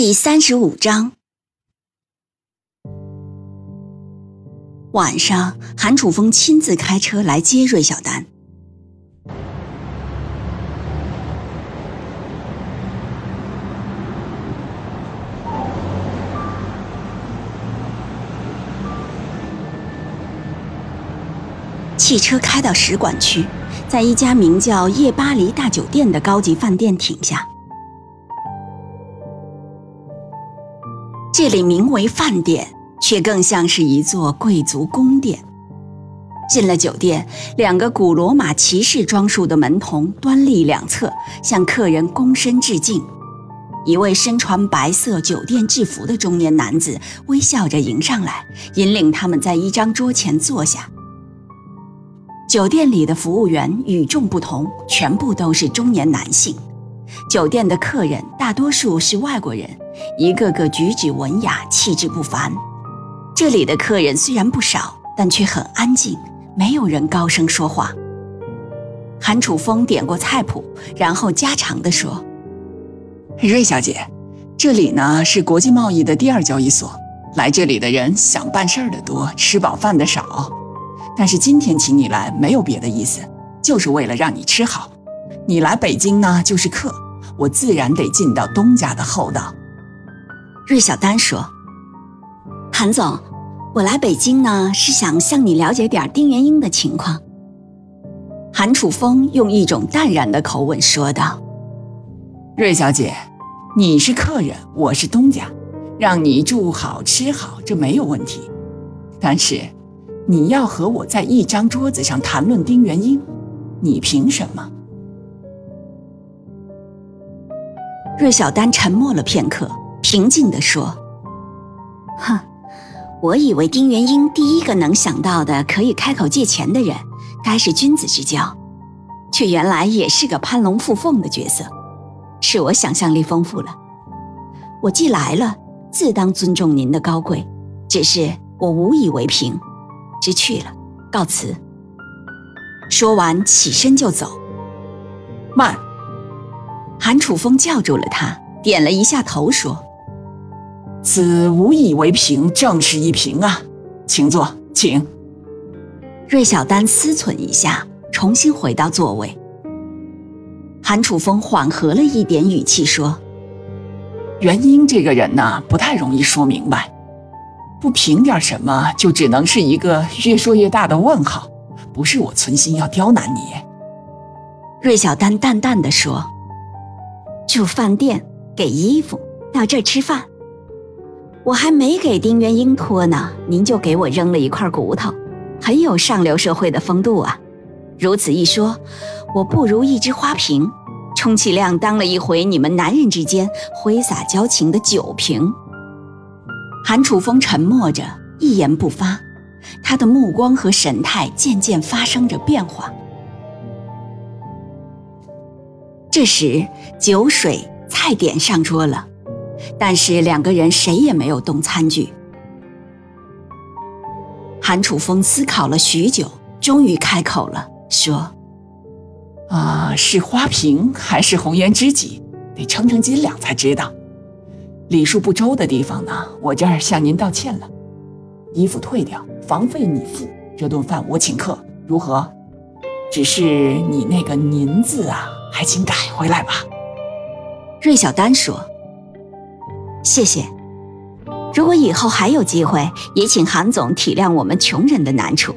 第三十五章，晚上，韩楚风亲自开车来接芮小丹。汽车开到使馆区，在一家名叫夜巴黎大酒店的高级饭店停下。这里名为饭店，却更像是一座贵族宫殿。进了酒店，两个古罗马骑士装束的门童端立两侧，向客人躬身致敬。一位身穿白色酒店制服的中年男子微笑着迎上来，引领他们在一张桌前坐下。酒店里的服务员与众不同，全部都是中年男性。酒店的客人大多数是外国人，一个个举止文雅，气质不凡。这里的客人虽然不少，但却很安静，没有人高声说话。韩楚风点过菜谱，然后家常地说：“瑞小姐，这里呢是国际贸易的第二交易所，来这里的人想办事儿的多，吃饱饭的少。但是今天请你来，没有别的意思，就是为了让你吃好。”你来北京呢，就是客，我自然得尽到东家的厚道。芮小丹说：“韩总，我来北京呢，是想向你了解点丁元英的情况。”韩楚风用一种淡然的口吻说道：“芮小姐，你是客人，我是东家，让你住好吃好，这没有问题。但是，你要和我在一张桌子上谈论丁元英，你凭什么？”芮小丹沉默了片刻，平静地说：“哼，我以为丁元英第一个能想到的可以开口借钱的人，该是君子之交，却原来也是个攀龙附凤的角色，是我想象力丰富了。我既来了，自当尊重您的高贵，只是我无以为凭，知趣了，告辞。”说完，起身就走。慢。韩楚风叫住了他，点了一下头，说：“此无以为凭，正是一凭啊，请坐，请。”芮小丹思忖一下，重新回到座位。韩楚风缓和了一点语气说：“元英这个人呢，不太容易说明白，不凭点什么，就只能是一个越说越大的问号。不是我存心要刁难你。”芮小丹淡淡的说。住饭店，给衣服，到这儿吃饭。我还没给丁元英脱呢，您就给我扔了一块骨头，很有上流社会的风度啊。如此一说，我不如一只花瓶，充其量当了一回你们男人之间挥洒交情的酒瓶。韩楚风沉默着，一言不发，他的目光和神态渐渐发生着变化。这时，酒水菜点上桌了，但是两个人谁也没有动餐具。韩楚风思考了许久，终于开口了，说：“啊，是花瓶还是红颜知己，得称称斤两才知道。礼数不周的地方呢，我这儿向您道歉了。衣服退掉，房费你付，这顿饭我请客，如何？只是你那个‘您’字啊。”还请改回来吧。芮小丹说：“谢谢。如果以后还有机会，也请韩总体谅我们穷人的难处。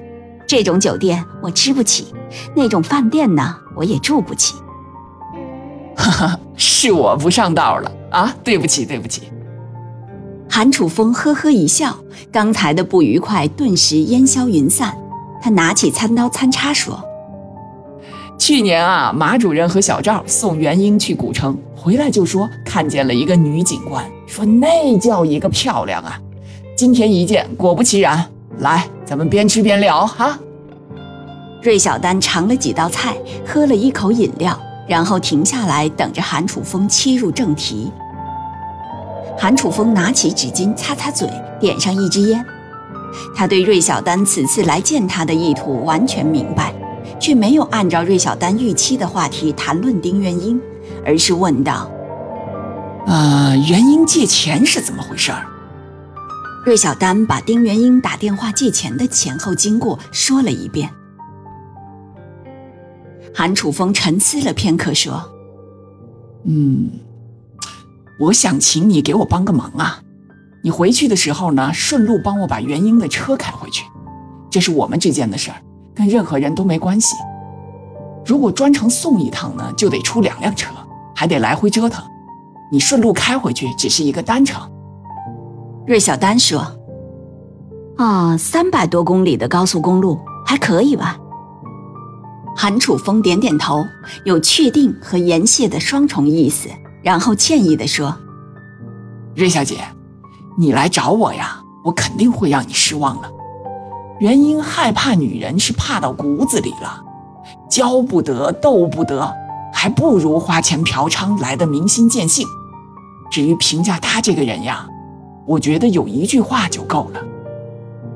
这种酒店我吃不起，那种饭店呢，我也住不起。”哈哈，是我不上道了啊！对不起，对不起。韩楚风呵呵一笑，刚才的不愉快顿时烟消云散。他拿起餐刀餐叉说。去年啊，马主任和小赵送元英去古城，回来就说看见了一个女警官，说那叫一个漂亮啊！今天一见，果不其然。来，咱们边吃边聊哈。芮小丹尝了几道菜，喝了一口饮料，然后停下来等着韩楚风切入正题。韩楚风拿起纸巾擦擦嘴，点上一支烟。他对芮小丹此次来见他的意图完全明白，却没有按照芮小丹预期的话题谈论丁元英，而是问道：“啊，元英借钱是怎么回事？”芮小丹把丁元英打电话借钱的前后经过说了一遍。韩楚风沉思了片刻，说：“嗯，我想请你给我帮个忙啊。你回去的时候呢，顺路帮我把元英的车开回去。这是我们之间的事儿，跟任何人都没关系。如果专程送一趟呢，就得出两辆车，还得来回折腾。你顺路开回去，只是一个单程。”芮小丹说：“啊，三百多公里的高速公路还可以吧？”韩楚风点点头，有确定和言谢的双重意思，然后歉意地说：“芮小姐，你来找我呀，我肯定会让你失望了。原因害怕女人是怕到骨子里了，教不得，斗不得，还不如花钱嫖娼来的明心见性。至于评价他这个人呀。”我觉得有一句话就够了，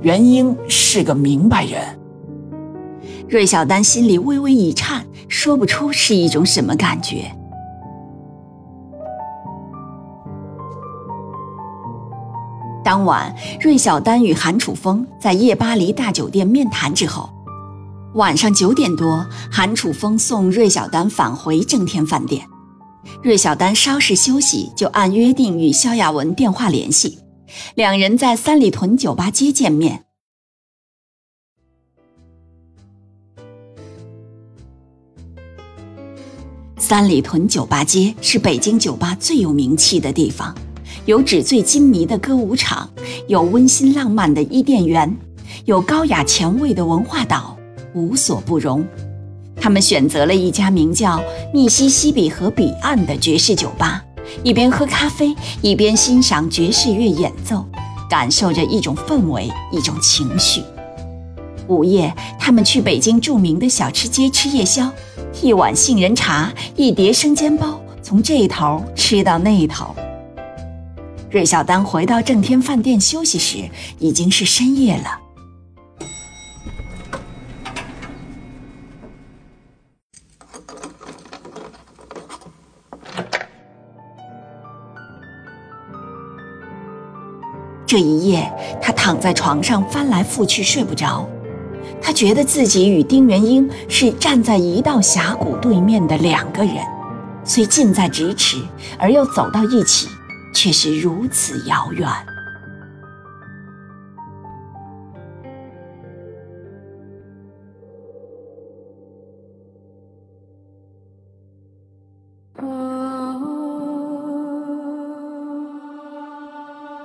元英是个明白人。芮小丹心里微微一颤，说不出是一种什么感觉。当晚，芮小丹与韩楚风在夜巴黎大酒店面谈之后，晚上九点多，韩楚风送芮小丹返回正天饭店。芮小丹稍事休息，就按约定与萧亚文电话联系，两人在三里屯酒吧街见面。三里屯酒吧街是北京酒吧最有名气的地方，有纸醉金迷的歌舞场，有温馨浪漫的伊甸园，有高雅前卫的文化岛，无所不容。他们选择了一家名叫“密西西比河彼岸”的爵士酒吧，一边喝咖啡，一边欣赏爵士乐演奏，感受着一种氛围，一种情绪。午夜，他们去北京著名的小吃街吃夜宵，一碗杏仁茶，一碟生煎包，从这头吃到那头。芮小丹回到正天饭店休息时，已经是深夜了。这一夜，他躺在床上翻来覆去睡不着。他觉得自己与丁元英是站在一道峡谷对面的两个人，虽近在咫尺，而又走到一起，却是如此遥远。